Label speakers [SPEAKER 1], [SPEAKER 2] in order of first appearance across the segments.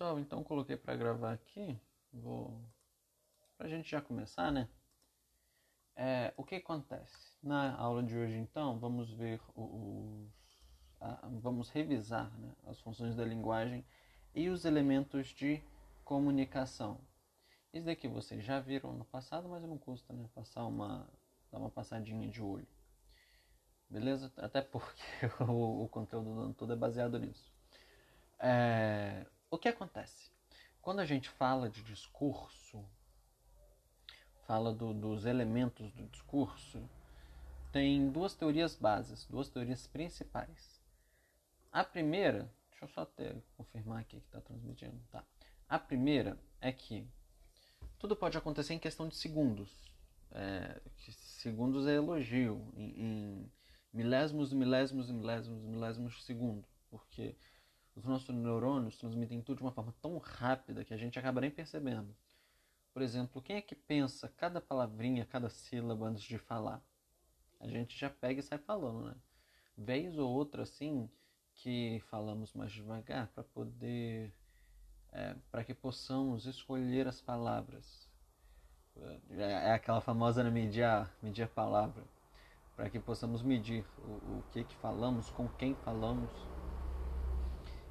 [SPEAKER 1] pessoal, então coloquei para gravar aqui. Vou para a gente já começar, né? É, o que acontece na aula de hoje? Então, vamos ver os, a, vamos revisar né, as funções da linguagem e os elementos de comunicação. Isso daqui vocês já viram no passado, mas não custa, né? Passar uma dar uma passadinha de olho. Beleza? Até porque o, o conteúdo do todo é baseado nisso. É, o que acontece? Quando a gente fala de discurso, fala do, dos elementos do discurso, tem duas teorias bases, duas teorias principais. A primeira, deixa eu só ter, confirmar aqui que está transmitindo. Tá. A primeira é que tudo pode acontecer em questão de segundos. É, segundos é elogio, em, em milésimos, milésimos, milésimos, milésimos de segundo, porque os nossos neurônios transmitem tudo de uma forma tão rápida que a gente acaba nem percebendo. Por exemplo, quem é que pensa cada palavrinha, cada sílaba antes de falar? A gente já pega e sai falando, né? Vez ou outra, assim, que falamos mais devagar para poder. É, para que possamos escolher as palavras. É, é aquela famosa né, medir, a, medir a palavra. Para que possamos medir o, o que, que falamos, com quem falamos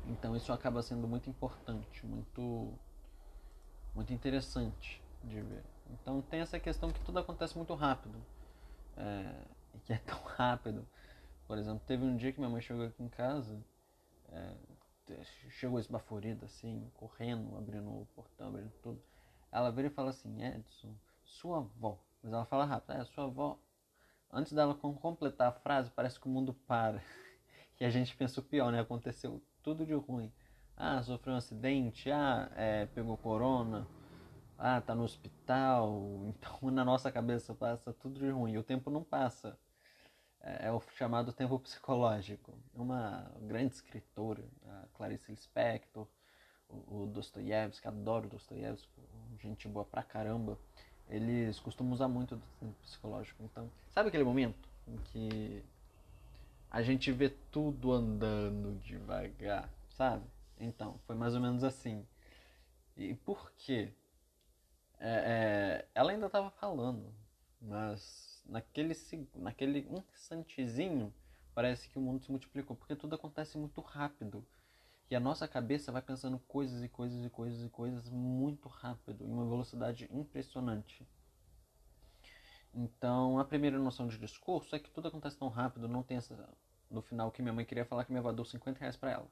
[SPEAKER 1] então isso acaba sendo muito importante, muito, muito interessante de ver. Então tem essa questão que tudo acontece muito rápido. É, e que é tão rápido. Por exemplo, teve um dia que minha mãe chegou aqui em casa, é, chegou esbaforida assim, correndo, abrindo o portão, abrindo tudo. Ela veio e fala assim, Edson, sua avó. Mas ela fala rápido, é, sua avó. Antes dela completar a frase, parece que o mundo para. E a gente pensa o pior, né? Aconteceu tudo de ruim. Ah, sofreu um acidente, ah, é, pegou corona, ah, tá no hospital. Então na nossa cabeça passa tudo de ruim. O tempo não passa. É, é o chamado tempo psicológico. Uma grande escritora, a Clarice Lispector, o, o Dostoiévski, adoro Dostoiévski, gente boa pra caramba. Eles costumam usar muito do tempo psicológico. Então, sabe aquele momento em que a gente vê tudo andando devagar, sabe? Então, foi mais ou menos assim. E por quê? É, é, ela ainda estava falando, mas naquele, naquele instantezinho parece que o mundo se multiplicou, porque tudo acontece muito rápido. E a nossa cabeça vai pensando coisas e coisas e coisas e coisas muito rápido, em uma velocidade impressionante. Então, a primeira noção de discurso é que tudo acontece tão rápido, não tem essa. No final, que minha mãe queria falar que minha avó deu 50 reais pra ela.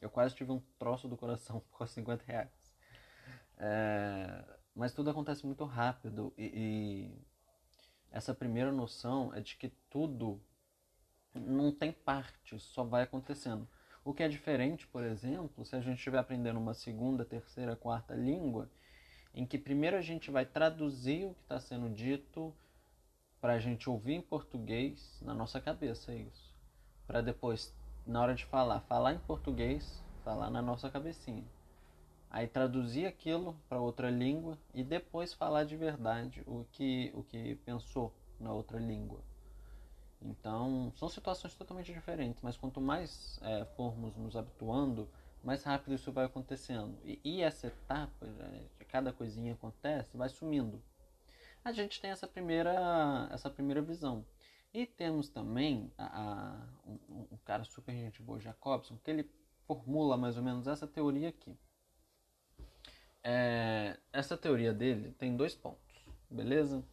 [SPEAKER 1] Eu quase tive um troço do coração por 50 reais. É... Mas tudo acontece muito rápido e, e essa primeira noção é de que tudo não tem parte, só vai acontecendo. O que é diferente, por exemplo, se a gente estiver aprendendo uma segunda, terceira, quarta língua, em que primeiro a gente vai traduzir o que está sendo dito para a gente ouvir em português na nossa cabeça é isso, para depois na hora de falar falar em português, falar na nossa cabecinha, aí traduzir aquilo para outra língua e depois falar de verdade o que o que pensou na outra língua. Então são situações totalmente diferentes, mas quanto mais é, formos nos habituando mais rápido isso vai acontecendo. E, e essa etapa, de cada coisinha acontece, vai sumindo. A gente tem essa primeira, essa primeira visão. E temos também a, a, um, um, cara super gente boa, Jacobson, que ele formula mais ou menos essa teoria aqui. É, essa teoria dele tem dois pontos, beleza?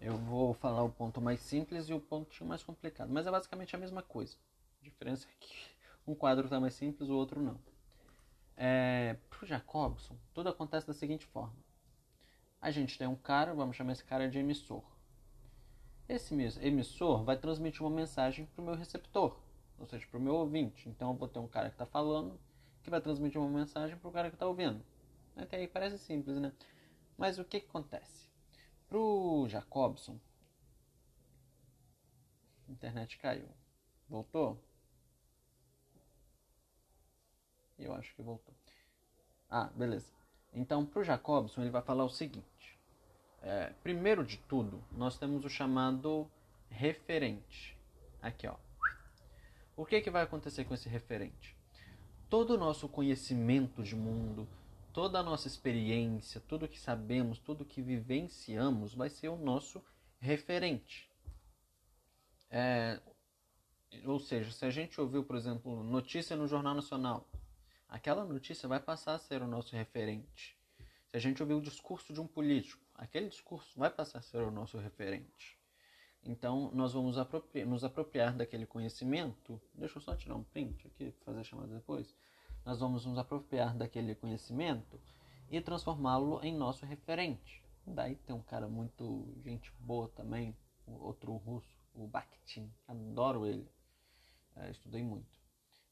[SPEAKER 1] Eu vou falar o ponto mais simples e o ponto mais complicado, mas é basicamente a mesma coisa. A diferença é que um quadro está mais simples, o outro não. É, para o Jacobson, tudo acontece da seguinte forma: a gente tem um cara, vamos chamar esse cara de emissor. Esse emissor vai transmitir uma mensagem para o meu receptor, ou seja, para o meu ouvinte. Então eu vou ter um cara que está falando que vai transmitir uma mensagem para o cara que está ouvindo. Até aí parece simples, né? Mas o que, que acontece? Para o Jacobson, a internet caiu. Voltou? Eu acho que voltou. Ah, beleza. Então, para o Jacobson, ele vai falar o seguinte: é, primeiro de tudo, nós temos o chamado referente. Aqui, ó. O que, que vai acontecer com esse referente? todo o nosso conhecimento de mundo, toda a nossa experiência, tudo que sabemos, tudo que vivenciamos vai ser o nosso referente. É, ou seja, se a gente ouviu, por exemplo, notícia no Jornal Nacional, aquela notícia vai passar a ser o nosso referente. Se a gente ouviu o discurso de um político, aquele discurso vai passar a ser o nosso referente. Então, nós vamos apropriar, nos apropriar daquele conhecimento. Deixa eu só tirar um print aqui, fazer a chamada depois. Nós vamos nos apropriar daquele conhecimento e transformá-lo em nosso referente. Daí tem um cara muito gente boa também, outro russo, o Bakhtin. Adoro ele. É, estudei muito.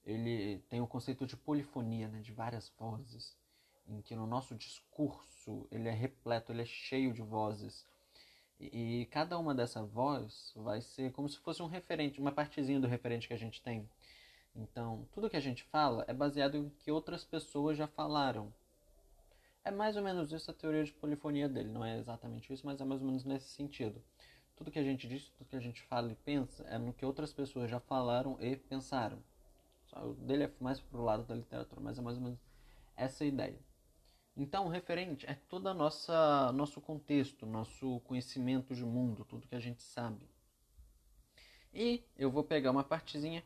[SPEAKER 1] Ele tem o conceito de polifonia, né, de várias vozes, em que no nosso discurso ele é repleto, ele é cheio de vozes e, cada uma dessa voz vai ser como se fosse um referente, uma partezinha do referente que a gente tem. Então, tudo que a gente fala é baseado em que outras pessoas já falaram. É mais ou menos isso a teoria de polifonia dele. Não é exatamente isso, mas é mais ou menos nesse sentido. Tudo que a gente diz, tudo que a gente fala e pensa é no que outras pessoas já falaram e pensaram. O dele é mais pro lado da literatura, mas é mais ou menos essa ideia. Então, referente é todo o nosso contexto, nosso conhecimento de mundo, tudo que a gente sabe. E eu vou pegar uma partezinha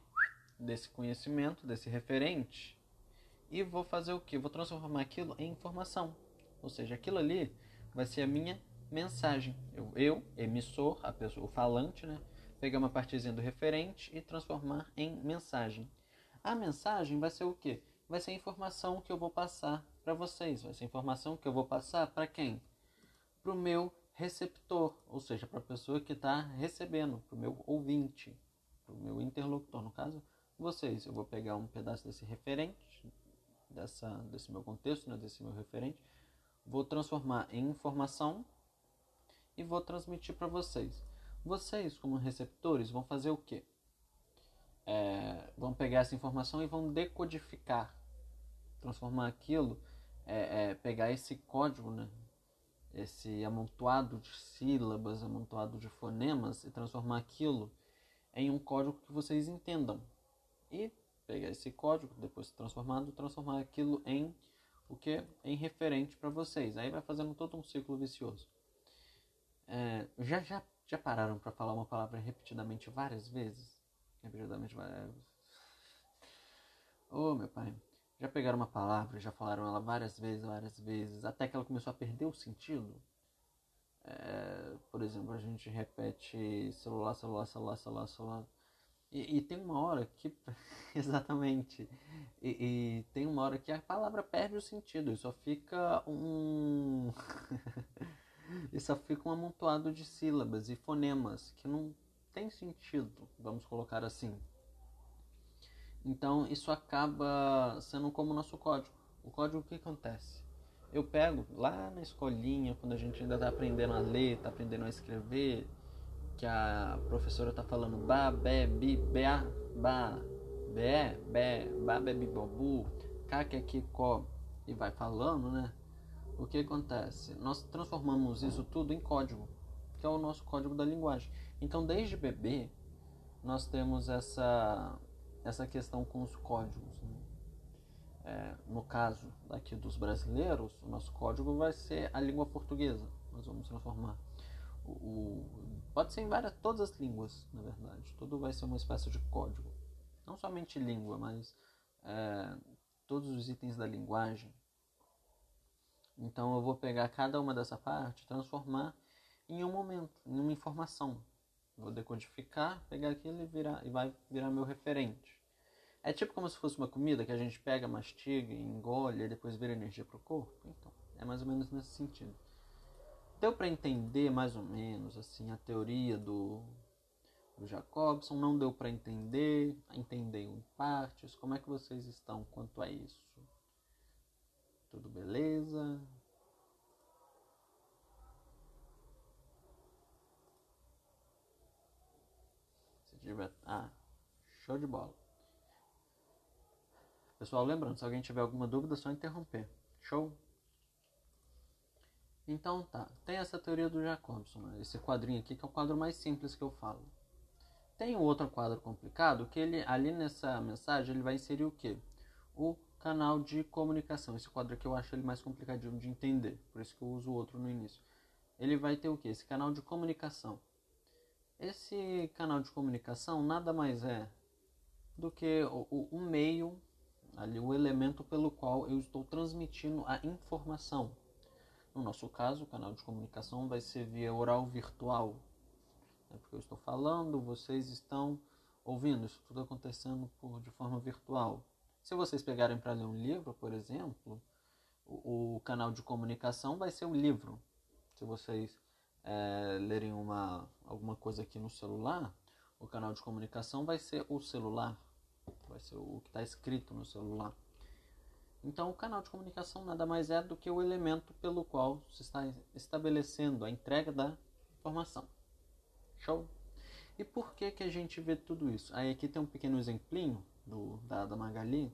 [SPEAKER 1] desse conhecimento, desse referente, e vou fazer o que? Vou transformar aquilo em informação. Ou seja, aquilo ali vai ser a minha mensagem. Eu, eu emissor, a pessoa, o falante, né? Pegar uma partezinha do referente e transformar em mensagem. A mensagem vai ser o que? Vai ser a informação que eu vou passar para vocês. Essa informação que eu vou passar para quem? Para o meu receptor, ou seja, para a pessoa que está recebendo, para o meu ouvinte, para o meu interlocutor, no caso, vocês. Eu vou pegar um pedaço desse referente, dessa, desse meu contexto, né, desse meu referente, vou transformar em informação e vou transmitir para vocês. Vocês, como receptores, vão fazer o quê? É, vão pegar essa informação e vão decodificar, transformar aquilo é, é, pegar esse código, né? esse amontoado de sílabas, amontoado de fonemas e transformar aquilo em um código que vocês entendam. E pegar esse código, depois transformado, transformar aquilo em o que? Em referente para vocês. Aí vai fazendo todo um ciclo vicioso. É, já, já, já pararam para falar uma palavra repetidamente várias vezes? Repetidamente várias vezes. Oh, meu pai. Já pegaram uma palavra, já falaram ela várias vezes, várias vezes, até que ela começou a perder o sentido. É, por exemplo, a gente repete celular, celular, celular, celular, celular. E, e tem uma hora que. exatamente. E, e, tem uma hora que a palavra perde o sentido e só fica um. e só fica um amontoado de sílabas e fonemas que não tem sentido, vamos colocar assim. Então isso acaba sendo como o nosso código. O código o que acontece? Eu pego lá na escolinha, quando a gente ainda está aprendendo a ler, está aprendendo a escrever, que a professora está falando ba, be, bi, bea, ba, be, be, ba, be, bi, bobu, ca, que, que, co, e vai falando, né? O que acontece? Nós transformamos isso tudo em código, que é o nosso código da linguagem. Então, desde bebê, nós temos essa essa questão com os códigos. Né? É, no caso daqui dos brasileiros, o nosso código vai ser a língua portuguesa. Nós vamos transformar. O, o, pode ser em várias, todas as línguas, na verdade. Tudo vai ser uma espécie de código. Não somente língua, mas é, todos os itens da linguagem. Então eu vou pegar cada uma dessa parte, transformar em um momento, em uma informação. Vou decodificar, pegar aquilo e, virar, e vai virar meu referente. É tipo como se fosse uma comida que a gente pega, mastiga, engole e depois vira energia para o corpo. Então, é mais ou menos nesse sentido. Deu para entender mais ou menos assim a teoria do, do Jacobson? Não deu para entender? Entender em partes? Como é que vocês estão quanto a isso? Tudo beleza? Tiver. Ah, show de bola. Pessoal, lembrando, se alguém tiver alguma dúvida, é só interromper. Show? Então tá, tem essa teoria do Jacobson, esse quadrinho aqui que é o quadro mais simples que eu falo. Tem outro quadro complicado que ele ali nessa mensagem ele vai inserir o que? o canal de comunicação. Esse quadro aqui eu acho ele mais complicadinho de entender, por isso que eu uso o outro no início. Ele vai ter o que? Esse canal de comunicação. Esse canal de comunicação nada mais é do que o, o, o meio, ali, o elemento pelo qual eu estou transmitindo a informação. No nosso caso, o canal de comunicação vai ser via oral virtual. É porque eu estou falando, vocês estão ouvindo, isso tudo acontecendo por, de forma virtual. Se vocês pegarem para ler um livro, por exemplo, o, o, canal de comunicação vai ser o livro. Se vocês é, lerem uma, alguma coisa aqui no celular, o canal de comunicação vai ser o celular, vai ser o que está escrito no celular. Então, o canal de comunicação nada mais é do que o elemento pelo qual se está estabelecendo a entrega da informação. Show? E por que, que a gente vê tudo isso? Aí aqui tem um pequeno exemplinho do, da, da Magali,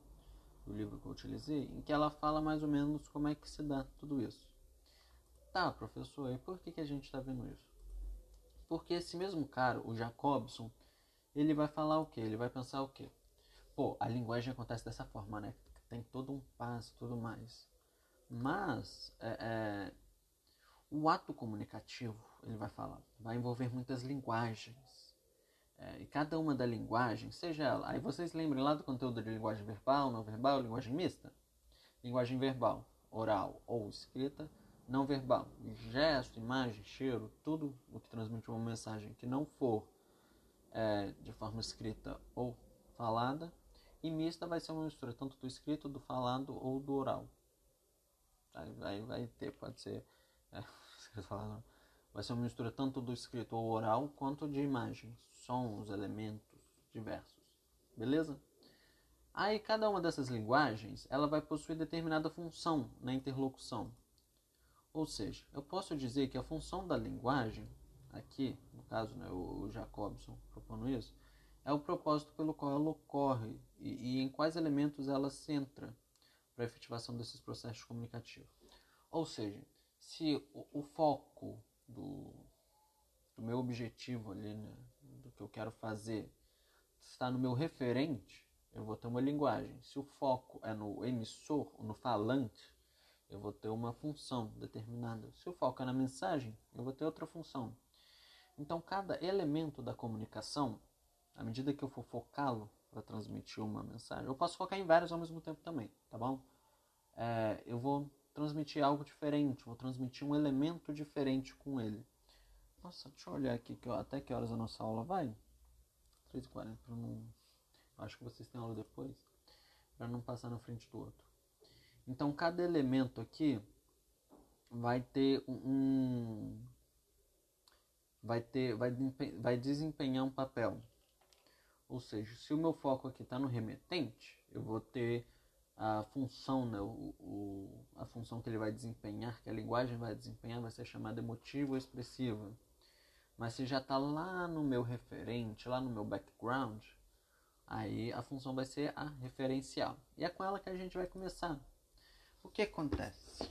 [SPEAKER 1] do livro que eu utilizei, em que ela fala mais ou menos como é que se dá tudo isso. Tá, professor, e por que, que a gente está vendo isso? Porque esse mesmo cara, o Jacobson, ele vai falar o quê? Ele vai pensar o quê? Pô, a linguagem acontece dessa forma, né? Tem todo um passo tudo mais. Mas é, é, o ato comunicativo, ele vai falar, vai envolver muitas linguagens. É, e cada uma da linguagem, seja ela. Aí vocês lembrem lá do conteúdo de linguagem verbal, não verbal, linguagem mista? Linguagem verbal, oral ou escrita, não verbal. Gesto, imagem, cheiro, tudo o que transmite uma mensagem que não for é, de forma escrita ou falada. E mista vai ser uma mistura tanto do escrito, do falado ou do oral. Aí vai, vai ter, pode ser. É, vai ser uma mistura tanto do escrito ou oral quanto de imagens, sons, elementos diversos. Beleza? Aí cada uma dessas linguagens ela vai possuir determinada função na interlocução. Ou seja, eu posso dizer que a função da linguagem, aqui, no caso, né, o Jacobson propondo isso, é o propósito pelo qual ela ocorre e, e em quais elementos ela centra para a efetivação desses processos comunicativos. Ou seja, se o, o foco do, do, meu objetivo ali, né, do que eu quero fazer, está no meu referente, eu vou ter uma linguagem. Se o foco é no emissor, no falante, eu vou ter uma função determinada. Se foco é na mensagem, eu vou ter outra função. Então, cada elemento da comunicação, à medida que eu for focá-lo para transmitir uma mensagem, eu posso focar em vários ao mesmo tempo também, tá bom? É, eu vou transmitir algo diferente, vou transmitir um elemento diferente com ele. Nossa, deixa eu olhar aqui que, até que horas a nossa aula vai. 3h40, para não. Acho que vocês têm aula depois. Para não passar na frente do outro. Então, cada elemento aqui vai ter um. Vai, ter, vai, vai desempenhar um papel. Ou seja, se o meu foco aqui está no remetente, eu vou ter a função, né, o, o, a função que ele vai desempenhar, que a linguagem vai desempenhar, vai ser chamada emotiva ou expressiva. Mas se já está lá no meu referente, lá no meu background, aí a função vai ser a referencial. E é com ela que a gente vai começar. O que acontece?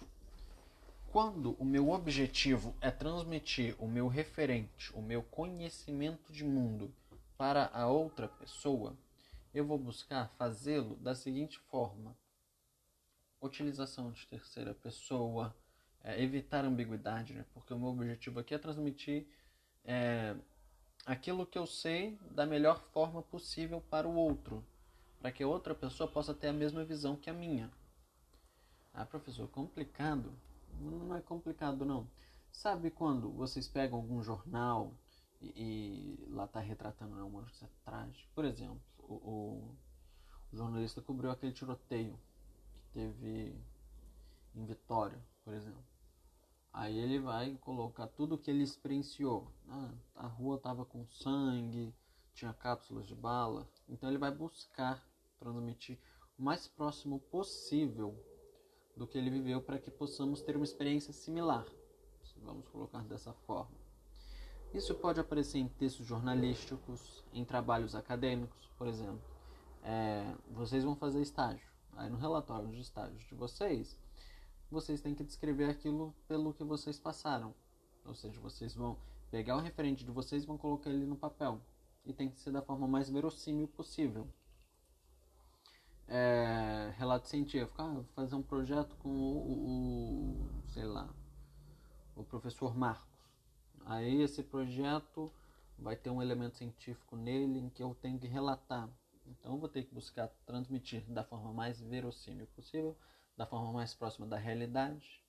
[SPEAKER 1] Quando o meu objetivo é transmitir o meu referente, o meu conhecimento de mundo para a outra pessoa, eu vou buscar fazê-lo da seguinte forma: utilização de terceira pessoa, é, evitar ambiguidade, né? porque o meu objetivo aqui é transmitir é, aquilo que eu sei da melhor forma possível para o outro, para que a outra pessoa possa ter a mesma visão que a minha. Ah, professor, complicado? Não é complicado, não. Sabe quando vocês pegam algum jornal e, e lá está retratando né, uma notícia trágica? Por exemplo, o, o, o, jornalista cobriu aquele tiroteio que teve em Vitória, por exemplo. Aí ele vai colocar tudo que ele experienciou. Ah, a rua estava com sangue, tinha cápsulas de bala. Então ele vai buscar transmitir o mais próximo possível do que ele viveu para que possamos ter uma experiência similar. Vamos colocar dessa forma. Isso pode aparecer em textos jornalísticos, em trabalhos acadêmicos, por exemplo. É, vocês vão fazer estágio. Aí no relatório de estágio de vocês, vocês têm que descrever aquilo pelo que vocês passaram. Ou seja, vocês vão pegar o referente de vocês e vão colocar ele no papel. E tem que ser da forma mais verossímil possível. É, relato científico. Ah, vou fazer um projeto com o, o, sei lá, o professor Marcos. Aí esse projeto vai ter um elemento científico nele em que eu tenho que relatar. Então eu vou ter que buscar transmitir da forma mais verossímil possível, da forma mais próxima da realidade,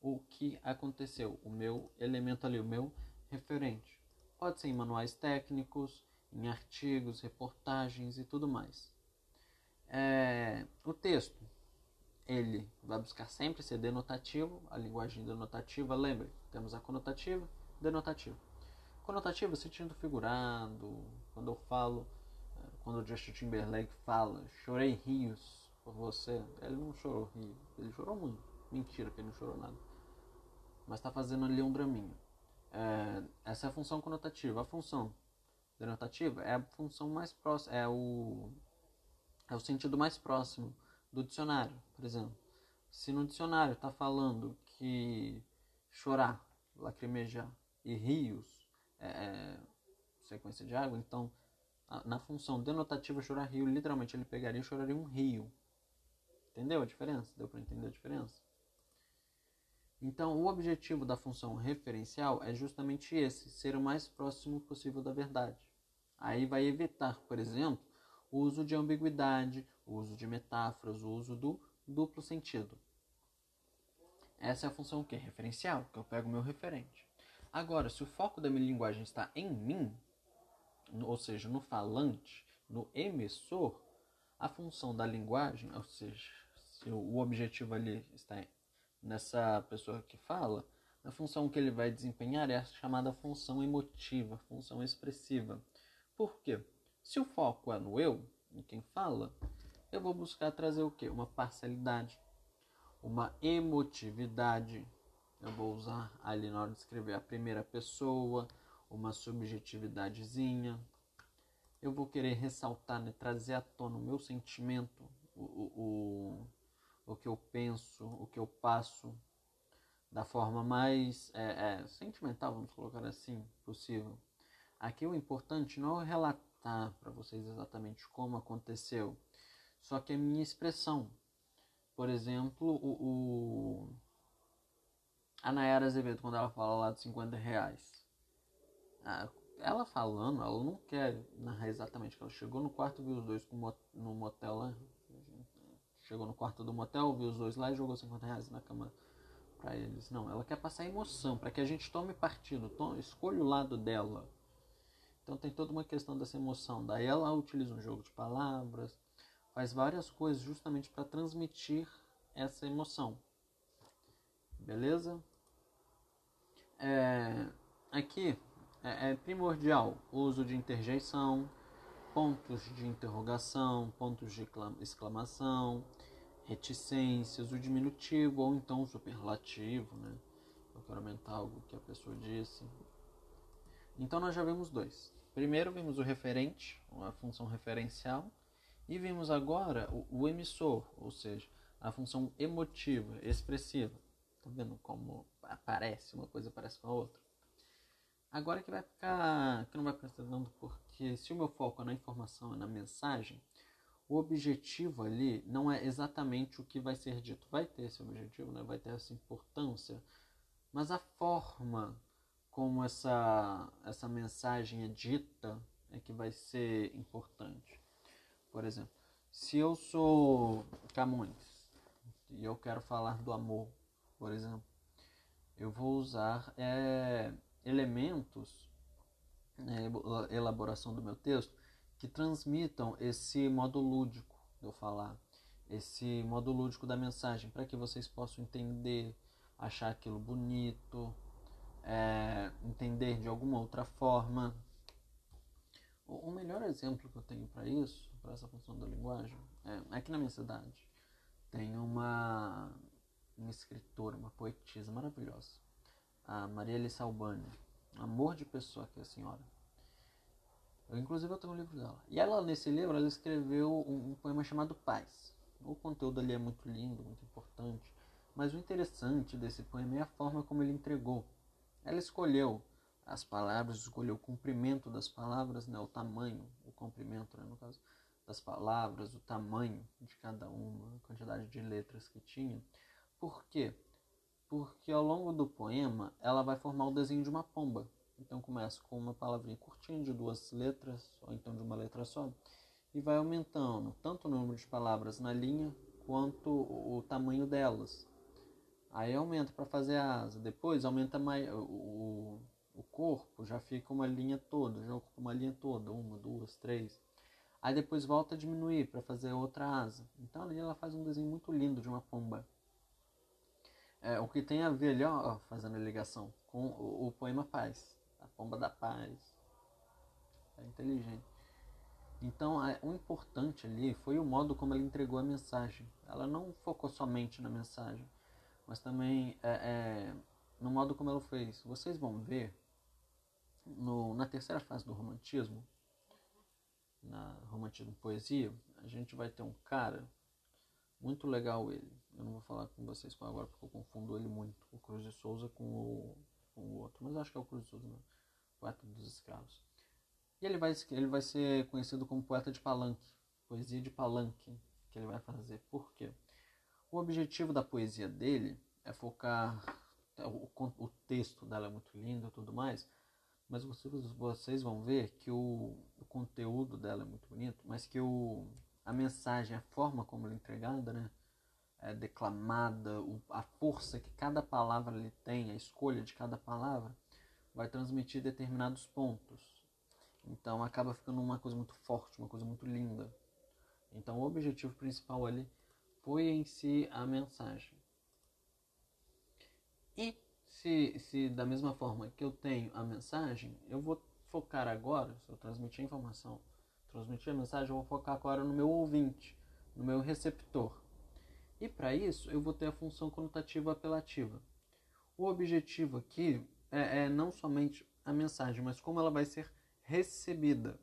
[SPEAKER 1] o que aconteceu, o meu elemento ali, o meu referente. Pode ser em manuais técnicos, em artigos, reportagens e tudo mais. É, o texto, ele vai buscar sempre ser denotativo, a linguagem denotativa, lembre, temos a conotativa, denotativa. Conotativa, sentido figurado, quando eu falo, é, quando o Justin Timberlake fala, chorei rios por você, ele não chorou rios, ele chorou muito. Mentira que ele não chorou nada. Mas está fazendo ali um draminha. É, essa é a função conotativa. A função denotativa é a função mais próxima, é o, é o sentido mais próximo do dicionário, por exemplo. Se no dicionário está falando que chorar, lacrimejar e rios é, é sequência de água, então na função denotativa chorar rio, literalmente ele pegaria e choraria um rio. Entendeu a diferença? Deu para entender a diferença? Então, o objetivo da função referencial é justamente esse, ser o mais próximo possível da verdade. Aí vai evitar, por exemplo, o uso de ambiguidade, o uso de metáforas, o uso do duplo sentido. Essa é a função que referencial, que eu pego o meu referente. Agora, se o foco da minha linguagem está em mim, ou seja, no falante, no emissor, a função da linguagem, ou seja, se o objetivo ali está nessa pessoa que fala, a função que ele vai desempenhar é a chamada função emotiva, função expressiva. Por quê? Se o foco é no eu, em quem fala, eu vou buscar trazer o quê? Uma parcialidade, uma emotividade. Eu vou usar ali na hora de escrever a primeira pessoa, uma subjetividadezinha. Eu vou querer ressaltar, né, trazer à tona o meu sentimento, o, o, o que eu penso, o que eu passo da forma mais é, é, sentimental, vamos colocar assim, possível. Aqui o importante não é relatar para vocês exatamente como aconteceu, só que a minha expressão. Por exemplo, o, o... a Nayara Azevedo, quando ela fala lá de 50 reais, ela falando, ela não quer narrar exatamente que ela chegou no quarto, viu os dois no motel lá, chegou no quarto do motel, viu os dois lá e jogou 50 reais na cama para eles. Não, ela quer passar emoção, para que a gente tome partido, tome, escolha o lado dela. Então tem toda uma questão dessa emoção. Daí ela utiliza um jogo de palavras, faz várias coisas justamente para transmitir essa emoção. Beleza? É, aqui é, é primordial o uso de interjeição pontos de interrogação, pontos de exclamação, reticências, o diminutivo ou então o superlativo, né? Eu quero aumentar algo que a pessoa disse. Então nós já vimos dois. Primeiro vimos o referente, a função referencial, e vimos agora o, o emissor, ou seja, a função emotiva, expressiva. Tá vendo como aparece uma coisa parece com a outra? Agora que vai ficar, que não vai prestar tanto porque se o meu foco é na informação, é na mensagem, o objetivo ali não é exatamente o que vai ser dito. Vai ter esse objetivo, né? vai ter essa importância, mas a forma como essa, essa mensagem é dita é que vai ser importante. Por exemplo, se eu sou Camões e eu quero falar do amor, por exemplo, eu vou usar é, elementos, né, elaboração do meu texto, que transmitam esse modo lúdico de eu falar, esse modo lúdico da mensagem, para que vocês possam entender, achar aquilo bonito, é, entender de alguma outra forma. O melhor exemplo que eu tenho para isso, para essa função da linguagem, é aqui na minha cidade tem uma, uma escritora, uma poetisa maravilhosa a Maria Alice Albani. Amor de pessoa que é a senhora. Eu, inclusive eu tenho um livro dela. E ela, nesse livro, ela escreveu um, um poema chamado Paz. O conteúdo ali é muito lindo, muito importante. Mas o interessante desse poema é a forma como ele entregou. Ela escolheu as palavras, escolheu o comprimento das palavras, né, o tamanho, o comprimento, né, no caso, das palavras, o tamanho de cada uma, a quantidade de letras que tinha. Por quê? Porque ao longo do poema ela vai formar o desenho de uma pomba. Então começa com uma palavrinha curtinha de duas letras, ou então de uma letra só, e vai aumentando tanto o número de palavras na linha quanto o tamanho delas. Aí aumenta para fazer a asa, depois aumenta mais o, o corpo, já fica uma linha toda, já ocupa uma linha toda, uma, duas, três. Aí depois volta a diminuir para fazer outra asa. Então ali ela faz um desenho muito lindo de uma pomba. É, o que tem a ver ali, ó, fazendo a ligação com o, o poema Paz, a pomba da paz. É inteligente. Então, o importante ali foi o modo como ela entregou a mensagem. Ela não focou somente na mensagem, mas também é, é, no modo como ela fez. Vocês vão ver no, na terceira fase do romantismo, na romantismo poesia, a gente vai ter um cara muito legal ele. Eu não vou falar com vocês agora porque eu confundo ele muito, o Cruz de Souza com o, com o outro, mas acho que é o Cruz de Souza, não. poeta dos escravos. E ele vai, ele vai ser conhecido como poeta de palanque, poesia de palanque, que ele vai fazer. Por quê? O objetivo da poesia dele é focar. O, o texto dela é muito lindo e tudo mais, mas vocês, vocês vão ver que o, o conteúdo dela é muito bonito, mas que o, a mensagem, a forma como ela é entregada, né? É declamada, o, a força que cada palavra lhe tem, a escolha de cada palavra, vai transmitir determinados pontos. Então acaba ficando uma coisa muito forte, uma coisa muito linda. Então o objetivo principal ali foi em si a mensagem. E se, se da mesma forma que eu tenho a mensagem, eu vou focar agora, se eu transmitir a informação, transmitir a mensagem, eu vou focar agora no meu ouvinte, no meu receptor. E para isso eu vou ter a função conotativa apelativa. O objetivo aqui é, é não somente a mensagem, mas como ela vai ser recebida.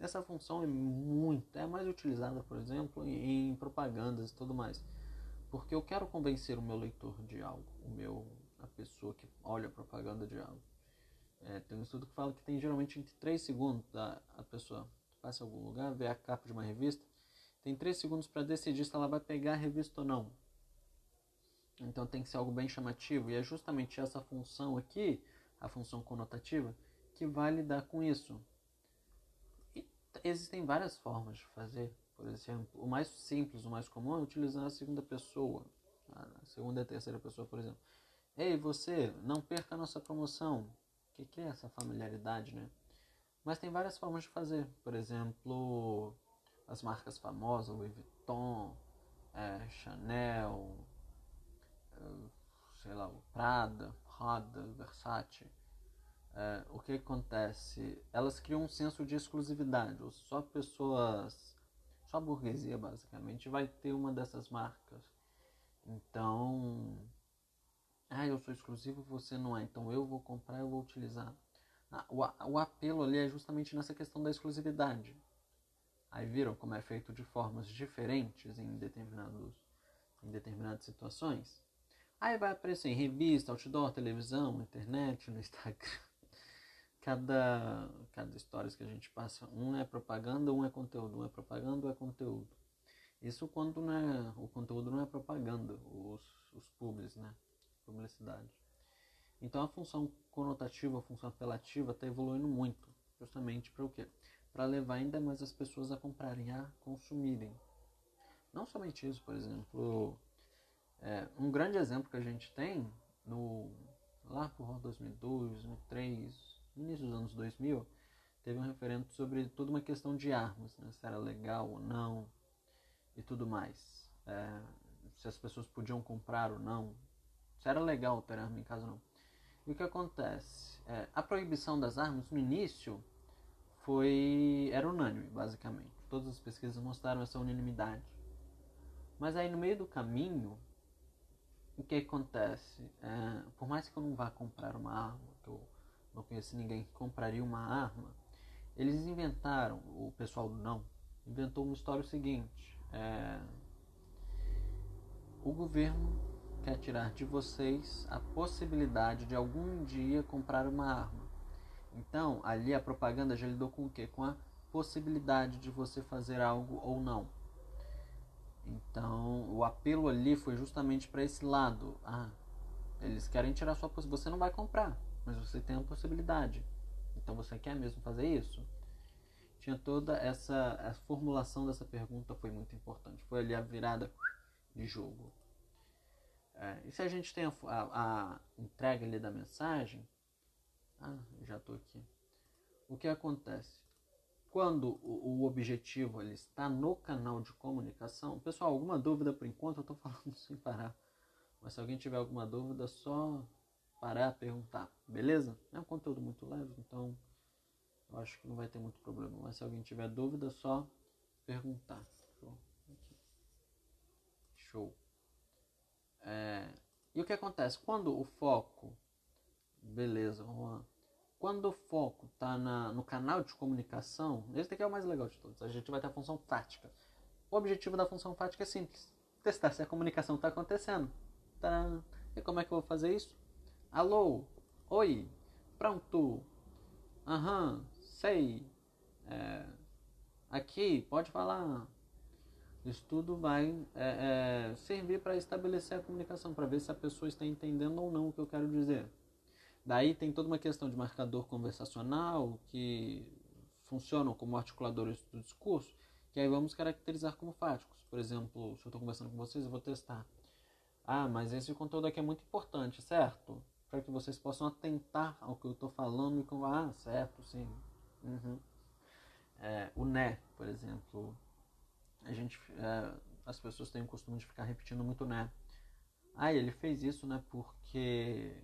[SPEAKER 1] Essa função é muito, é mais utilizada, por exemplo, em, em propagandas e tudo mais. Porque eu quero convencer o meu leitor de algo, o meu, a pessoa que olha a propaganda de algo. É, tem um estudo que fala que tem geralmente entre 3 segundos a, a pessoa passa em algum lugar, vê a capa de uma revista, tem 3 segundos para decidir se ela vai pegar a revista ou não. Então tem que ser algo bem chamativo, e é justamente essa função aqui, a função conotativa, que vai lidar com isso. Existem várias formas de fazer. Por exemplo, o mais simples, o mais comum é utilizar a segunda pessoa, a segunda e a terceira pessoa, por exemplo. Ei, você, não perca a nossa promoção. O que, que é essa familiaridade, né? Mas tem várias formas de fazer. Por exemplo, as marcas famosas, Louis Vuitton, é, Chanel, é, sei lá, Prada, Prada, Versace é, o que acontece? Elas criam um senso de exclusividade. Só pessoas, só a burguesia basicamente vai ter uma dessas marcas. Então, ah, eu sou exclusivo, você não é. Então eu vou comprar, eu vou utilizar. Ah, o, o apelo ali é justamente nessa questão da exclusividade. Aí viram como é feito de formas diferentes em determinados em determinadas situações. Aí vai aparecer em revista, outdoor, televisão, internet, no Instagram cada, cada história que a gente passa, um é propaganda, um é conteúdo, um é propaganda, um é conteúdo. Isso quando não é, o conteúdo não é propaganda, os, os pubs, né? Publicidade. Então a função conotativa, a função apelativa está evoluindo muito, justamente para o quê? Para levar ainda mais as pessoas a comprarem, a consumirem. Não somente isso, por exemplo, é, um grande exemplo que a gente tem no lá por 2002, 2003, no início dos anos 2000, teve um referendo sobre toda uma questão de armas, né? se era legal ou não e tudo mais. É, se as pessoas podiam comprar ou não, se era legal ter arma em casa ou não. E o que acontece? É, a proibição das armas no início foi era unânime, basicamente. Todas as pesquisas mostraram essa unanimidade. Mas aí no meio do caminho, o que acontece? É, por mais que eu não vá comprar uma arma, não conheci ninguém que compraria uma arma. Eles inventaram, o pessoal do não, inventou uma história seguinte. É, o governo quer tirar de vocês a possibilidade de algum dia comprar uma arma. Então, ali a propaganda já lidou com o quê? Com a possibilidade de você fazer algo ou não. Então, o apelo ali foi justamente para esse lado. Ah, eles querem tirar sua possibilidade. Você não vai comprar, mas você tem a possibilidade. Então, você quer mesmo fazer isso? Tinha toda essa a formulação dessa pergunta foi muito importante. Foi ali a virada de jogo. É, e se a gente tem a, a, a entrega ali da mensagem, ah, já estou aqui. O que acontece? Quando o, o objetivo ele está no canal de comunicação, pessoal, alguma dúvida por enquanto eu estou falando sem parar. Mas se alguém tiver alguma dúvida, só parar, perguntar, beleza? É um conteúdo muito leve, então eu acho que não vai ter muito problema. Mas se alguém tiver dúvida, só perguntar. Show. Show. É, e o que acontece? Quando o foco. Beleza, Juan. Quando o foco está no canal de comunicação, esse daqui é o mais legal de todos. A gente vai ter a função fática. O objetivo da função fática é simples: testar se a comunicação está acontecendo. Tadã. E como é que eu vou fazer isso? Alô? Oi? Pronto? Aham, sei. É, aqui, pode falar. Isso tudo vai é, é, servir para estabelecer a comunicação, para ver se a pessoa está entendendo ou não o que eu quero dizer. Daí tem toda uma questão de marcador conversacional que funcionam como articuladores do discurso, que aí vamos caracterizar como fáticos. Por exemplo, se eu estou conversando com vocês, eu vou testar. Ah, mas esse conteúdo aqui é muito importante, certo? Para que vocês possam atentar ao que eu estou falando e com ah, certo, sim. Uhum. É, o né, por exemplo, a gente, é, as pessoas têm o costume de ficar repetindo muito né. Ah, ele fez isso, né? Porque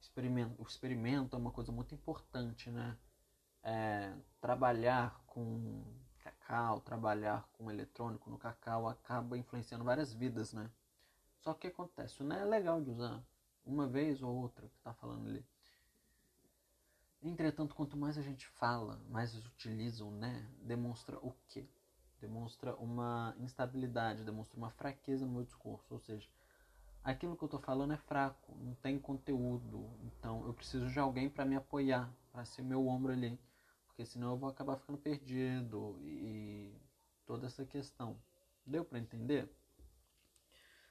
[SPEAKER 1] experimento, o experimento é uma coisa muito importante, né? É, trabalhar com cacau, trabalhar com eletrônico no cacau acaba influenciando várias vidas, né? Só que acontece? O né é legal de usar uma vez ou outra que está falando ali. Entretanto, quanto mais a gente fala, mais utiliza o né, demonstra o quê? demonstra uma instabilidade, demonstra uma fraqueza no meu discurso. Ou seja, aquilo que eu estou falando é fraco, não tem conteúdo. Então eu preciso de alguém para me apoiar, para ser meu ombro ali. Porque senão eu vou acabar ficando perdido e toda essa questão. Deu para entender?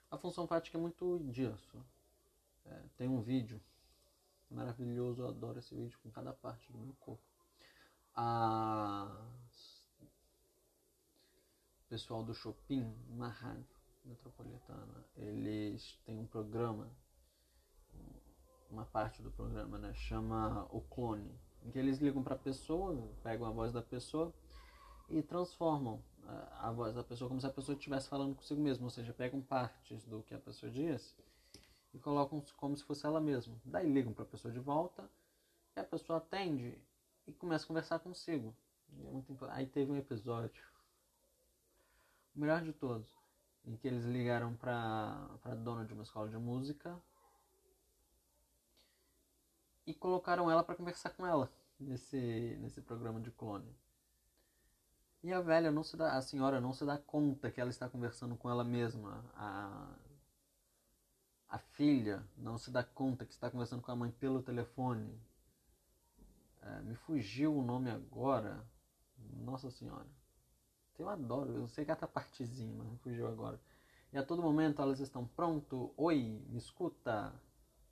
[SPEAKER 1] A função fática é muito disso. É, tem um vídeo maravilhoso, eu adoro esse vídeo com cada parte do meu corpo. A pessoal do Shopping, uma rádio metropolitana, eles têm um programa, uma parte do programa, né, chama O Clone, em que eles ligam para a pessoa, pegam a voz da pessoa e transformam a, a voz da pessoa como se a pessoa estivesse falando consigo mesma, ou seja, pegam partes do que a pessoa disse e colocam como se fosse ela mesma. Daí ligam para a pessoa de volta e a pessoa atende e começa a conversar consigo. É. Aí teve um episódio o melhor de todos, em que eles ligaram para a dona de uma escola de música e colocaram ela para conversar com ela nesse, nesse programa de clone. E a velha não se dá, a senhora não se dá conta que ela está conversando com ela mesma. A, a filha não se dá conta que está conversando com a mãe pelo telefone. É, me fugiu o nome agora. Nossa Senhora. Eu adoro, eu sei cada partezinha, mas não fugiu agora. E a todo momento elas estão pronto, oi, me escuta,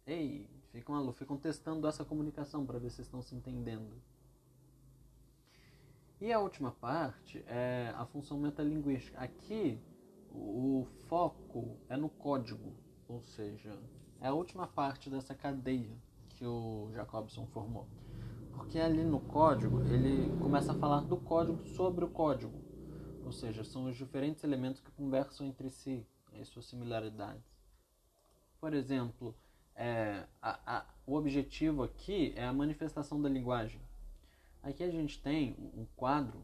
[SPEAKER 1] ei, ficam, ficam testando essa comunicação para ver se estão se entendendo. E a última parte é a função metalinguística. Aqui o foco é no código, ou seja, é a última parte dessa cadeia que o Jacobson formou. Porque ali no código ele começa a falar do código sobre o código ou seja, são os diferentes elementos que conversam entre si, as suas similaridades. Por exemplo, é, a, a, o objetivo aqui é a manifestação da linguagem. Aqui a gente tem um quadro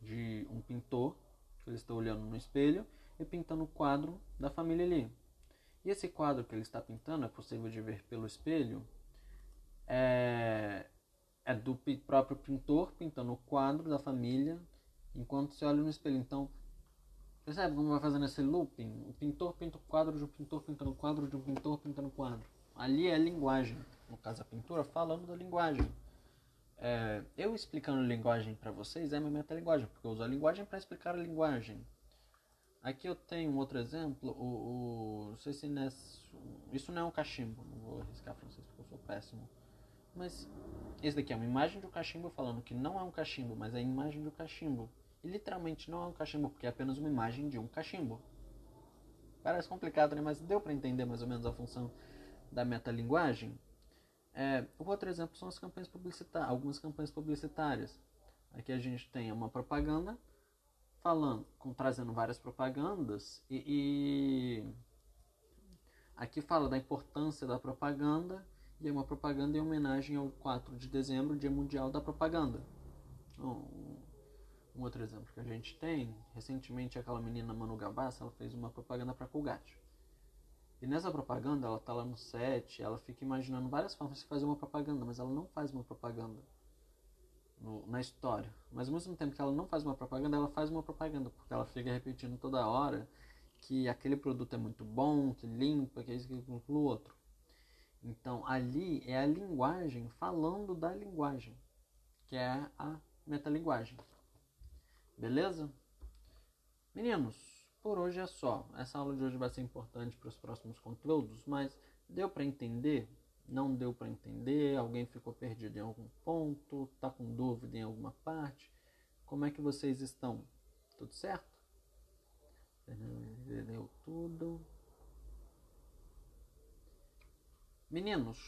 [SPEAKER 1] de um pintor, que ele está olhando no espelho, e pintando o quadro da família ali. E esse quadro que ele está pintando, é possível de ver pelo espelho, é, é do próprio pintor pintando o quadro da família enquanto você olha no espelho. Então, percebe como vai fazendo esse looping? O pintor pinta o quadro de um pintor pintando o quadro de um pintor pintando o quadro. Ali é a linguagem. No caso, a pintura falando da linguagem. É, eu explicando linguagem para vocês é minha metalinguagem, porque eu uso a linguagem para explicar a linguagem. Aqui eu tenho um outro exemplo, o, o não sei se nesse, isso não é um cachimbo, não vou arriscar para vocês porque eu sou péssimo. Mas esse daqui é uma imagem de um cachimbo falando que não é um cachimbo, mas é a imagem de um cachimbo. E literalmente não é um cachimbo, porque é apenas uma imagem de um cachimbo. Parece complicado, né? Mas deu para entender mais ou menos a função da metalinguagem. É, o outro exemplo são as campanhas publicitárias, algumas campanhas publicitárias. Aqui a gente tem uma propaganda falando, com, trazendo várias propagandas e, e aqui fala da importância da propaganda e é uma propaganda em homenagem ao 4 de dezembro, Dia Mundial da Propaganda. Um, um outro exemplo que a gente tem, recentemente aquela menina Manu Gavassi, ela fez uma propaganda para Colgate. E nessa propaganda, ela tá lá no set, ela fica imaginando várias formas de fazer uma propaganda, mas ela não faz uma propaganda no, na história. Mas ao mesmo tempo que ela não faz uma propaganda, ela faz uma propaganda, porque ela fica repetindo toda hora que aquele produto é muito bom, que limpa, que é isso, que o outro. Então ali é a linguagem falando da linguagem, que é a metalinguagem. Beleza? Meninos, por hoje é só. Essa aula de hoje vai ser importante para os próximos conteúdos, mas deu para entender? Não deu para entender, alguém ficou perdido em algum ponto, está com dúvida em alguma parte, como é que vocês estão? Tudo certo? Entendeu tudo? Meninos,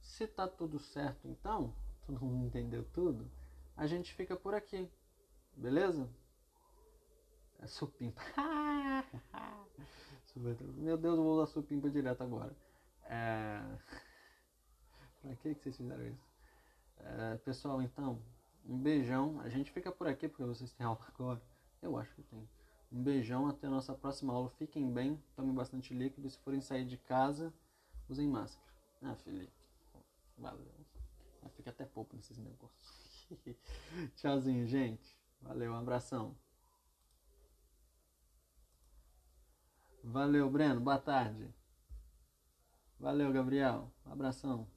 [SPEAKER 1] se tá tudo certo então, todo mundo entendeu tudo, a gente fica por aqui, beleza? É supimpa. Meu Deus, eu vou usar supimpa direto agora. É... Pra que, que vocês fizeram isso? É, pessoal, então, um beijão. A gente fica por aqui porque vocês têm aula agora. Eu acho que tem. Um beijão, até a nossa próxima aula. Fiquem bem, tomem bastante líquido. Se forem sair de casa, usem máscara. Ah, Felipe. Valeu. Fica até pouco nesses negócios. Tchauzinho, gente. Valeu, um abração. Valeu, Breno. Boa tarde. Valeu, Gabriel. Um abração.